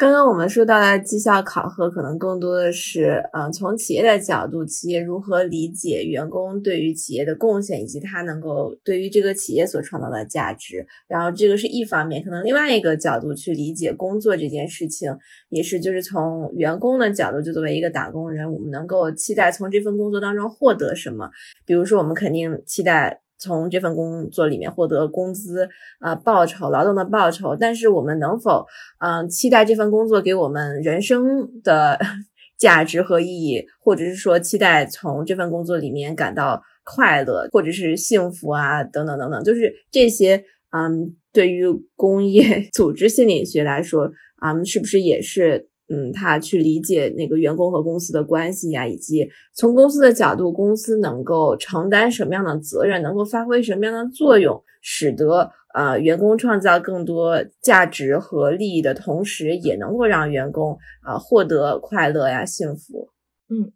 刚刚我们说到的绩效考核，可能更多的是，嗯，从企业的角度，企业如何理解员工对于企业的贡献，以及他能够对于这个企业所创造的价值。然后这个是一方面，可能另外一个角度去理解工作这件事情，也是就是从员工的角度，就作为一个打工人，我们能够期待从这份工作当中获得什么？比如说，我们肯定期待。从这份工作里面获得工资啊报酬，劳动的报酬，但是我们能否嗯期待这份工作给我们人生的 (laughs) 价值和意义，或者是说期待从这份工作里面感到快乐或者是幸福啊等等等等，就是这些嗯对于工业组织心理学来说啊是不是也是？嗯，他去理解那个员工和公司的关系呀，以及从公司的角度，公司能够承担什么样的责任，能够发挥什么样的作用，使得呃员工创造更多价值和利益的同时，也能够让员工啊获得快乐呀、幸福。嗯，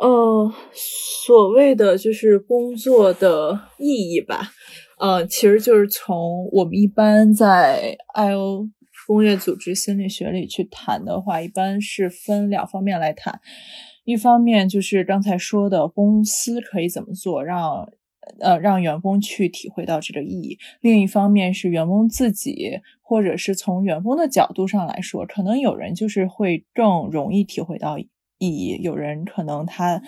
呃，所谓的就是工作的意义吧，呃，其实就是从我们一般在 I O。工业组织心理学里去谈的话，一般是分两方面来谈。一方面就是刚才说的，公司可以怎么做，让呃让员工去体会到这个意义；另一方面是员工自己，或者是从员工的角度上来说，可能有人就是会更容易体会到意义，有人可能他。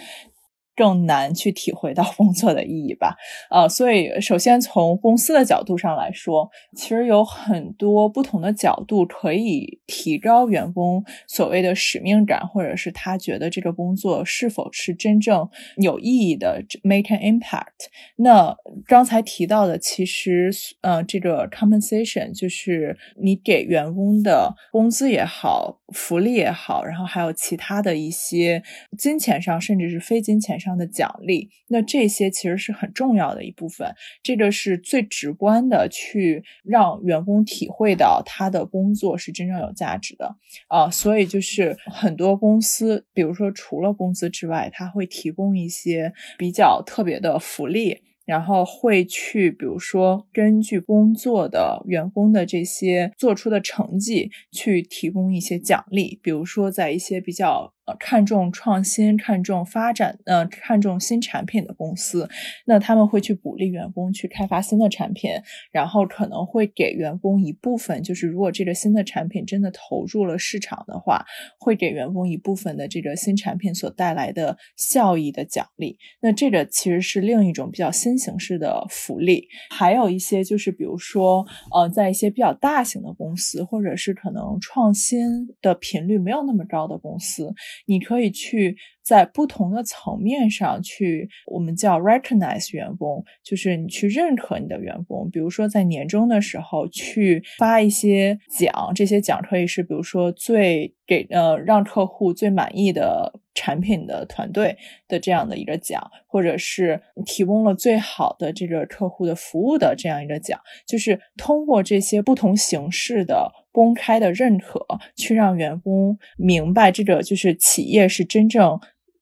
更难去体会到工作的意义吧，(laughs) 呃，所以首先从公司的角度上来说，其实有很多不同的角度可以提高员工所谓的使命感，或者是他觉得这个工作是否是真正有意义的，make an impact。那刚才提到的，其实呃，这个 compensation 就是你给员工的工资也好，福利也好，然后还有其他的一些金钱上，甚至是非金钱。上的奖励，那这些其实是很重要的一部分，这个是最直观的，去让员工体会到他的工作是真正有价值的啊。所以就是很多公司，比如说除了工资之外，他会提供一些比较特别的福利，然后会去比如说根据工作的员工的这些做出的成绩去提供一些奖励，比如说在一些比较。呃，看重创新、看重发展、呃，看重新产品的公司，那他们会去鼓励员工去开发新的产品，然后可能会给员工一部分，就是如果这个新的产品真的投入了市场的话，会给员工一部分的这个新产品所带来的效益的奖励。那这个其实是另一种比较新形式的福利。还有一些就是，比如说，呃，在一些比较大型的公司，或者是可能创新的频率没有那么高的公司。你可以去在不同的层面上去，我们叫 recognize 员工，就是你去认可你的员工。比如说在年终的时候去发一些奖，这些奖可以是比如说最给呃让客户最满意的产品的团队的这样的一个奖，或者是提供了最好的这个客户的服务的这样一个奖，就是通过这些不同形式的。公开的认可，去让员工明白这个就是企业是真正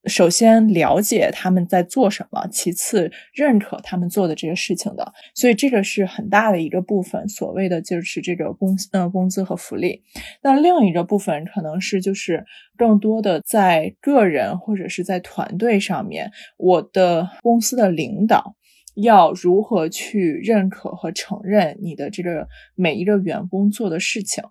首先了解他们在做什么，其次认可他们做的这些事情的，所以这个是很大的一个部分。所谓的就是这个工呃工资和福利。那另一个部分可能是就是更多的在个人或者是在团队上面，我的公司的领导要如何去认可和承认你的这个每一个员工做的事情。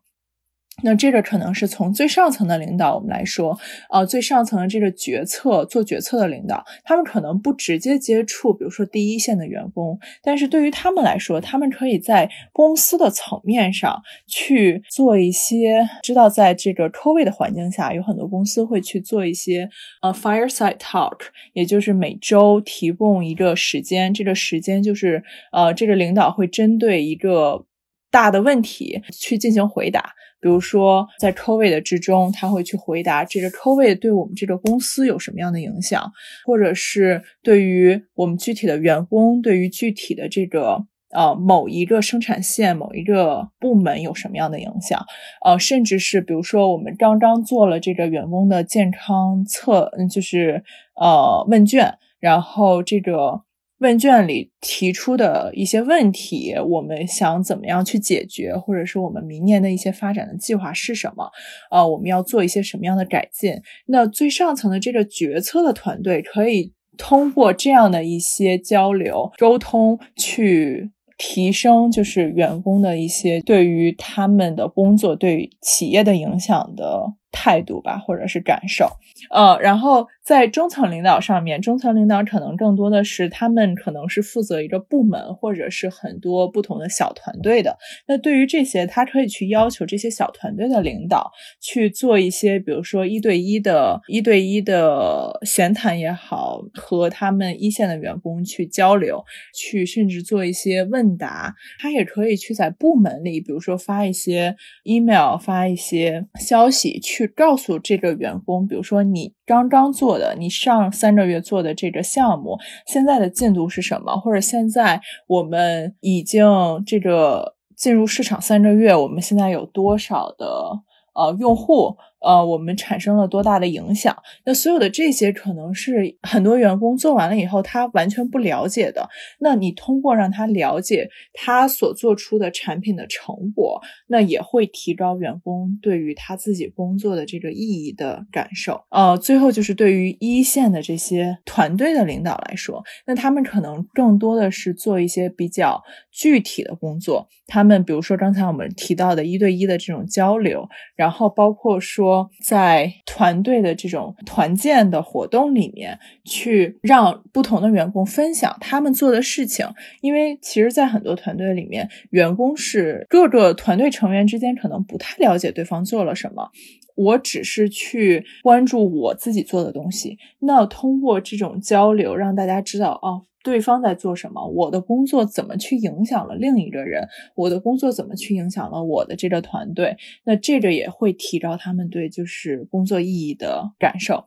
那这个可能是从最上层的领导我们来说，呃，最上层的这个决策做决策的领导，他们可能不直接接触，比如说第一线的员工，但是对于他们来说，他们可以在公司的层面上去做一些，知道在这个 COVID 的环境下，有很多公司会去做一些呃 fireside talk，也就是每周提供一个时间，这个时间就是呃，这个领导会针对一个大的问题去进行回答。比如说，在 COVID 之中，他会去回答这个 COVID 对我们这个公司有什么样的影响，或者是对于我们具体的员工，对于具体的这个呃某一个生产线、某一个部门有什么样的影响，呃，甚至是比如说我们刚刚做了这个员工的健康测，嗯，就是呃问卷，然后这个。问卷里提出的一些问题，我们想怎么样去解决，或者是我们明年的一些发展的计划是什么？呃，我们要做一些什么样的改进？那最上层的这个决策的团队可以通过这样的一些交流沟通，去提升就是员工的一些对于他们的工作对企业的影响的。态度吧，或者是感受，呃，然后在中层领导上面，中层领导可能更多的是他们可能是负责一个部门，或者是很多不同的小团队的。那对于这些，他可以去要求这些小团队的领导去做一些，比如说一对一的、一对一的闲谈也好，和他们一线的员工去交流，去甚至做一些问答。他也可以去在部门里，比如说发一些 email，发一些消息去。去告诉这个员工，比如说你刚刚做的，你上三个月做的这个项目，现在的进度是什么？或者现在我们已经这个进入市场三个月，我们现在有多少的呃用户？呃，我们产生了多大的影响？那所有的这些可能是很多员工做完了以后，他完全不了解的。那你通过让他了解他所做出的产品的成果，那也会提高员工对于他自己工作的这个意义的感受。呃，最后就是对于一线的这些团队的领导来说，那他们可能更多的是做一些比较具体的工作。他们比如说刚才我们提到的一对一的这种交流，然后包括说。说在团队的这种团建的活动里面，去让不同的员工分享他们做的事情，因为其实，在很多团队里面，员工是各个团队成员之间可能不太了解对方做了什么，我只是去关注我自己做的东西。那通过这种交流，让大家知道哦。对方在做什么？我的工作怎么去影响了另一个人？我的工作怎么去影响了我的这个团队？那这个也会提高他们对就是工作意义的感受，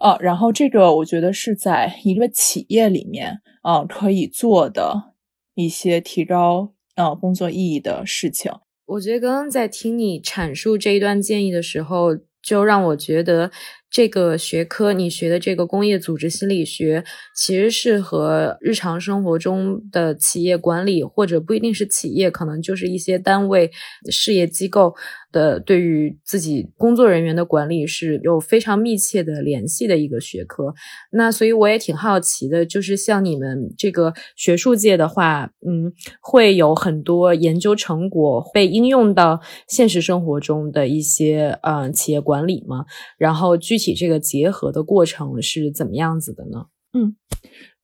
呃，然后这个我觉得是在一个企业里面啊可以做的一些提高呃工作意义的事情。我觉得刚刚在听你阐述这一段建议的时候，就让我觉得。这个学科，你学的这个工业组织心理学，其实是和日常生活中的企业管理，或者不一定是企业，可能就是一些单位、事业机构。的对于自己工作人员的管理是有非常密切的联系的一个学科。那所以我也挺好奇的，就是像你们这个学术界的话，嗯，会有很多研究成果被应用到现实生活中的一些呃企业管理吗？然后具体这个结合的过程是怎么样子的呢？嗯，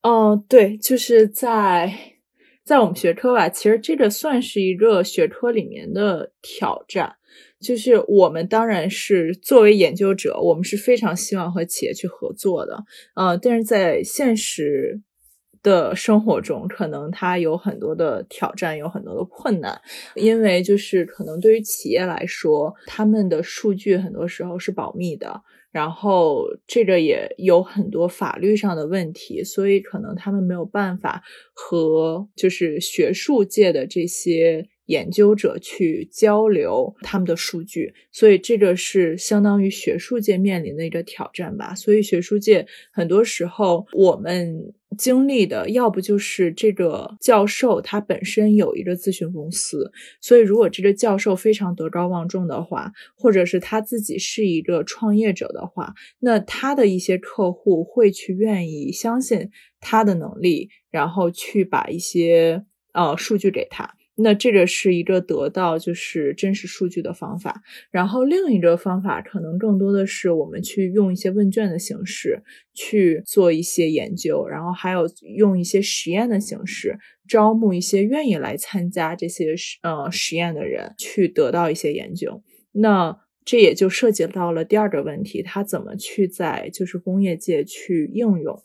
哦，对，就是在。在我们学科吧，其实这个算是一个学科里面的挑战。就是我们当然是作为研究者，我们是非常希望和企业去合作的，呃，但是在现实的生活中，可能它有很多的挑战，有很多的困难，因为就是可能对于企业来说，他们的数据很多时候是保密的。然后这个也有很多法律上的问题，所以可能他们没有办法和就是学术界的这些研究者去交流他们的数据，所以这个是相当于学术界面临的一个挑战吧。所以学术界很多时候我们经历的，要不就是这个教授他本身有一个咨询公司，所以如果这个教授非常德高望重的话，或者是他自己是一个创业者的话，那他的一些客户会去愿意相信他的能力，然后去把一些呃数据给他。那这个是一个得到就是真实数据的方法，然后另一个方法可能更多的是我们去用一些问卷的形式去做一些研究，然后还有用一些实验的形式招募一些愿意来参加这些实呃实验的人去得到一些研究。那这也就涉及到了第二个问题，它怎么去在就是工业界去应用？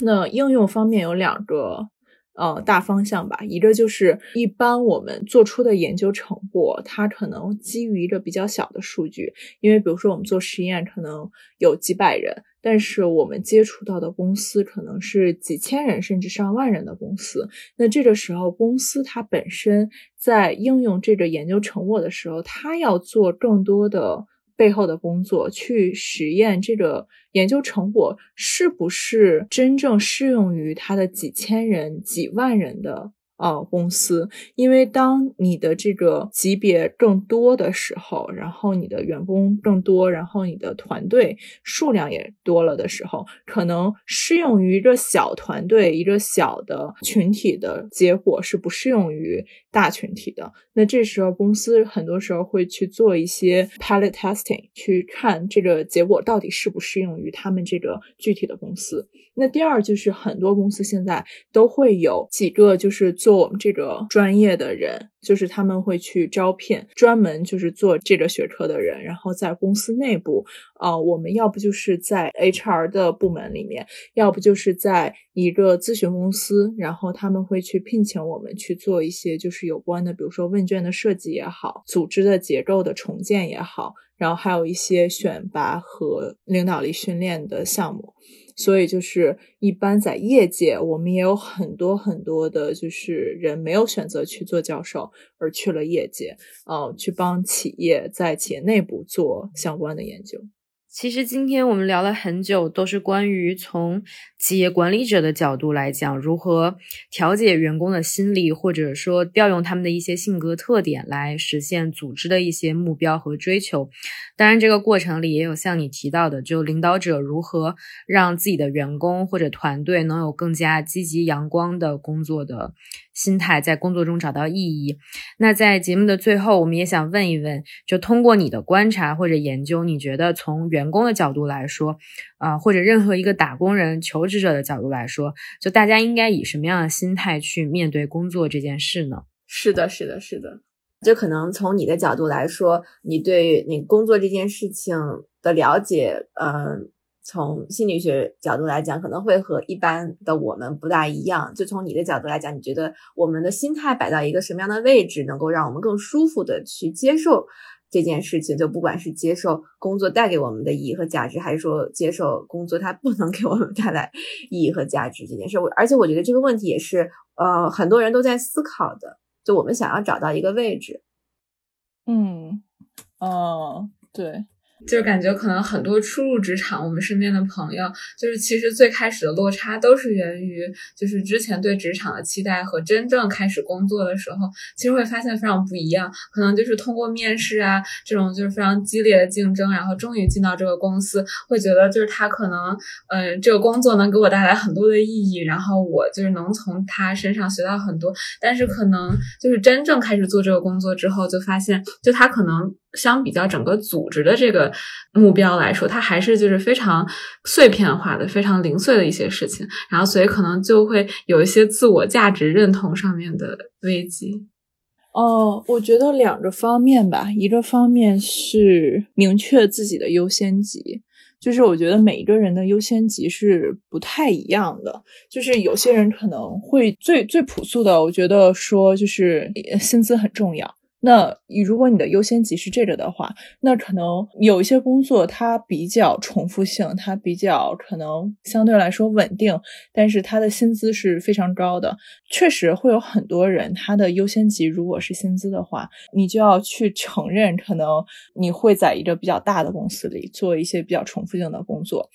那应用方面有两个。呃，大方向吧，一个就是一般我们做出的研究成果，它可能基于一个比较小的数据，因为比如说我们做实验可能有几百人，但是我们接触到的公司可能是几千人甚至上万人的公司，那这个时候公司它本身在应用这个研究成果的时候，它要做更多的。背后的工作去实验这个研究成果是不是真正适用于他的几千人、几万人的。呃，公司，因为当你的这个级别更多的时候，然后你的员工更多，然后你的团队数量也多了的时候，可能适用于一个小团队、一个小的群体的结果是不适用于大群体的。那这时候公司很多时候会去做一些 pilot testing，去看这个结果到底适不适用于他们这个具体的公司。那第二就是很多公司现在都会有几个就是做我们这个专业的人，就是他们会去招聘专门就是做这个学科的人，然后在公司内部，啊，我们要不就是在 HR 的部门里面，要不就是在一个咨询公司，然后他们会去聘请我们去做一些就是有关的，比如说问卷的设计也好，组织的结构的重建也好，然后还有一些选拔和领导力训练的项目。所以就是一般在业界，我们也有很多很多的，就是人没有选择去做教授，而去了业界，呃，去帮企业在企业内部做相关的研究。其实今天我们聊了很久，都是关于从企业管理者的角度来讲，如何调节员工的心理，或者说调用他们的一些性格特点来实现组织的一些目标和追求。当然，这个过程里也有像你提到的，就领导者如何让自己的员工或者团队能有更加积极阳光的工作的。心态在工作中找到意义。那在节目的最后，我们也想问一问，就通过你的观察或者研究，你觉得从员工的角度来说，啊，或者任何一个打工人、求职者的角度来说，就大家应该以什么样的心态去面对工作这件事呢？是的，是的，是的。就可能从你的角度来说，你对你工作这件事情的了解，嗯。从心理学角度来讲，可能会和一般的我们不大一样。就从你的角度来讲，你觉得我们的心态摆到一个什么样的位置，能够让我们更舒服的去接受这件事情？就不管是接受工作带给我们的意义和价值，还是说接受工作它不能给我们带来意义和价值这件事。我而且我觉得这个问题也是呃很多人都在思考的。就我们想要找到一个位置。嗯，哦，对。就是感觉可能很多初入职场，我们身边的朋友，就是其实最开始的落差都是源于，就是之前对职场的期待和真正开始工作的时候，其实会发现非常不一样。可能就是通过面试啊这种就是非常激烈的竞争，然后终于进到这个公司，会觉得就是他可能，嗯，这个工作能给我带来很多的意义，然后我就是能从他身上学到很多。但是可能就是真正开始做这个工作之后，就发现就他可能。相比较整个组织的这个目标来说，它还是就是非常碎片化的、非常零碎的一些事情，然后所以可能就会有一些自我价值认同上面的危机。哦，我觉得两个方面吧，一个方面是明确自己的优先级，就是我觉得每一个人的优先级是不太一样的，就是有些人可能会最最朴素的，我觉得说就是薪资很重要。那如果你的优先级是这个的话，那可能有一些工作它比较重复性，它比较可能相对来说稳定，但是它的薪资是非常高的。确实会有很多人，他的优先级如果是薪资的话，你就要去承认，可能你会在一个比较大的公司里做一些比较重复性的工作。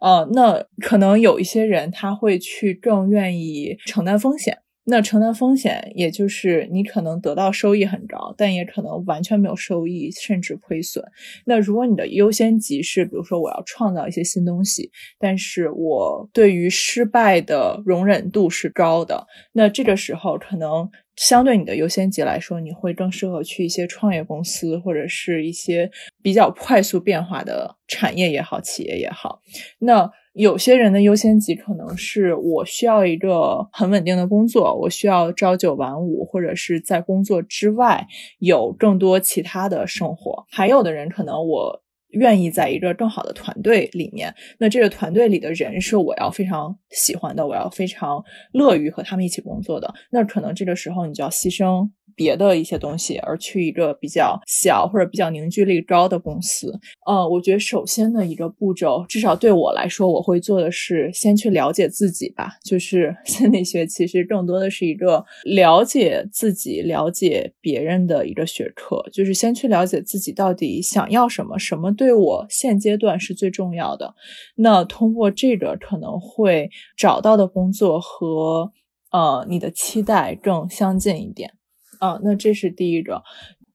呃，那可能有一些人他会去更愿意承担风险。那承担风险，也就是你可能得到收益很高，但也可能完全没有收益，甚至亏损。那如果你的优先级是，比如说我要创造一些新东西，但是我对于失败的容忍度是高的，那这个时候可能相对你的优先级来说，你会更适合去一些创业公司，或者是一些比较快速变化的产业也好，企业也好。那有些人的优先级可能是我需要一个很稳定的工作，我需要朝九晚五，或者是在工作之外有更多其他的生活。还有的人可能我愿意在一个更好的团队里面，那这个团队里的人是我要非常喜欢的，我要非常乐于和他们一起工作的。那可能这个时候你就要牺牲。别的一些东西，而去一个比较小或者比较凝聚力高的公司。呃，我觉得首先的一个步骤，至少对我来说，我会做的是先去了解自己吧。就是 (laughs) 心理学其实更多的是一个了解自己、了解别人的一个学科。就是先去了解自己到底想要什么，什么对我现阶段是最重要的。那通过这个，可能会找到的工作和呃你的期待更相近一点。啊，那这是第一个。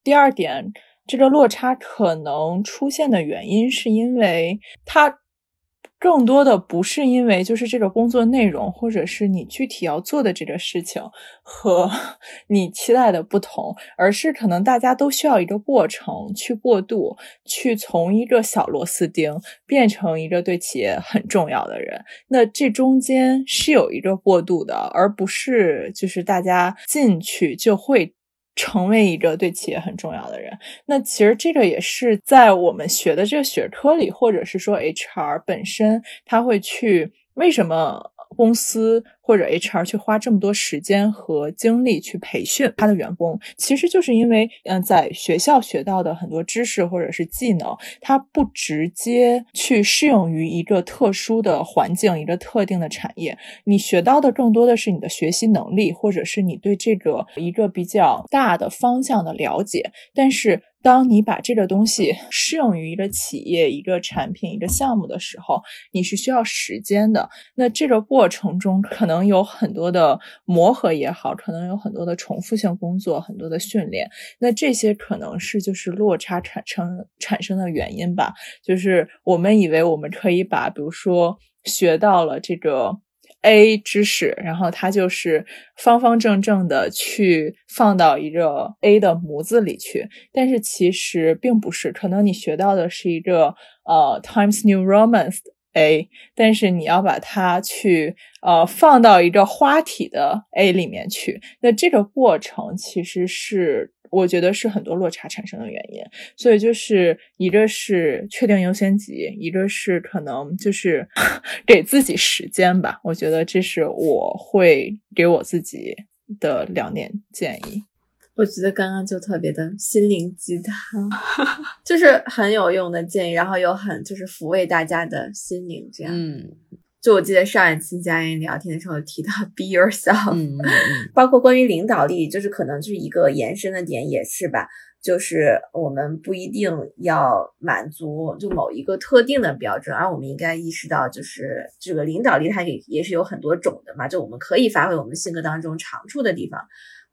第二点，这个落差可能出现的原因，是因为它更多的不是因为就是这个工作内容，或者是你具体要做的这个事情和 (laughs) 你期待的不同，而是可能大家都需要一个过程去过渡，去从一个小螺丝钉变成一个对企业很重要的人。那这中间是有一个过渡的，而不是就是大家进去就会。成为一个对企业很重要的人，那其实这个也是在我们学的这个学科里，或者是说 HR 本身，他会去为什么公司。或者 HR 去花这么多时间和精力去培训他的员工，其实就是因为，嗯，在学校学到的很多知识或者是技能，它不直接去适用于一个特殊的环境、一个特定的产业。你学到的更多的是你的学习能力，或者是你对这个一个比较大的方向的了解。但是，当你把这个东西适用于一个企业、一个产品、一个项目的时候，你是需要时间的。那这个过程中可能。有很多的磨合也好，可能有很多的重复性工作，很多的训练，那这些可能是就是落差产生产生的原因吧。就是我们以为我们可以把，比如说学到了这个 A 知识，然后它就是方方正正的去放到一个 A 的模子里去，但是其实并不是，可能你学到的是一个呃 Times New Roman。A，但是你要把它去呃放到一个花体的 A 里面去，那这个过程其实是我觉得是很多落差产生的原因。所以就是一个是确定优先级，一个是可能就是 (laughs) 给自己时间吧。我觉得这是我会给我自己的两点建议。我觉得刚刚就特别的心灵鸡汤，就是很有用的建议，然后又很就是抚慰大家的心灵。这样，嗯，就我记得上一次嘉音聊天的时候提到 (laughs) be yourself，嗯嗯包括关于领导力，就是可能就是一个延伸的点，也是吧。就是我们不一定要满足就某一个特定的标准，而我们应该意识到，就是这个领导力它也也是有很多种的嘛。就我们可以发挥我们性格当中长处的地方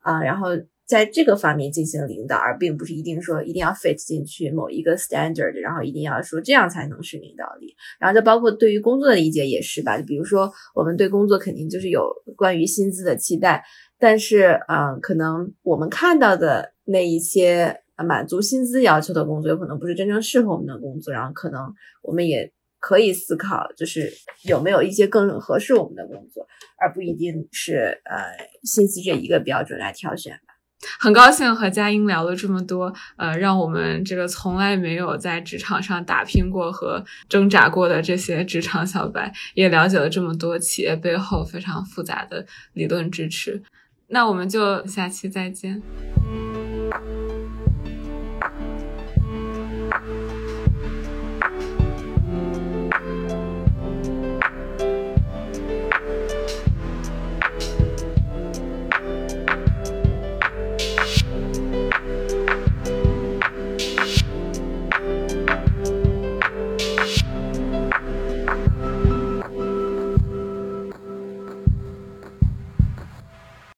啊，然后。在这个方面进行领导，而并不是一定说一定要 fit 进去某一个 standard，然后一定要说这样才能是领导力。然后就包括对于工作的理解也是吧，就比如说我们对工作肯定就是有关于薪资的期待，但是嗯，可能我们看到的那一些满足薪资要求的工作，有可能不是真正适合我们的工作，然后可能我们也可以思考，就是有没有一些更合适我们的工作，而不一定是呃薪资这一个标准来挑选吧。很高兴和佳音聊了这么多，呃，让我们这个从来没有在职场上打拼过和挣扎过的这些职场小白，也了解了这么多企业背后非常复杂的理论支持。那我们就下期再见。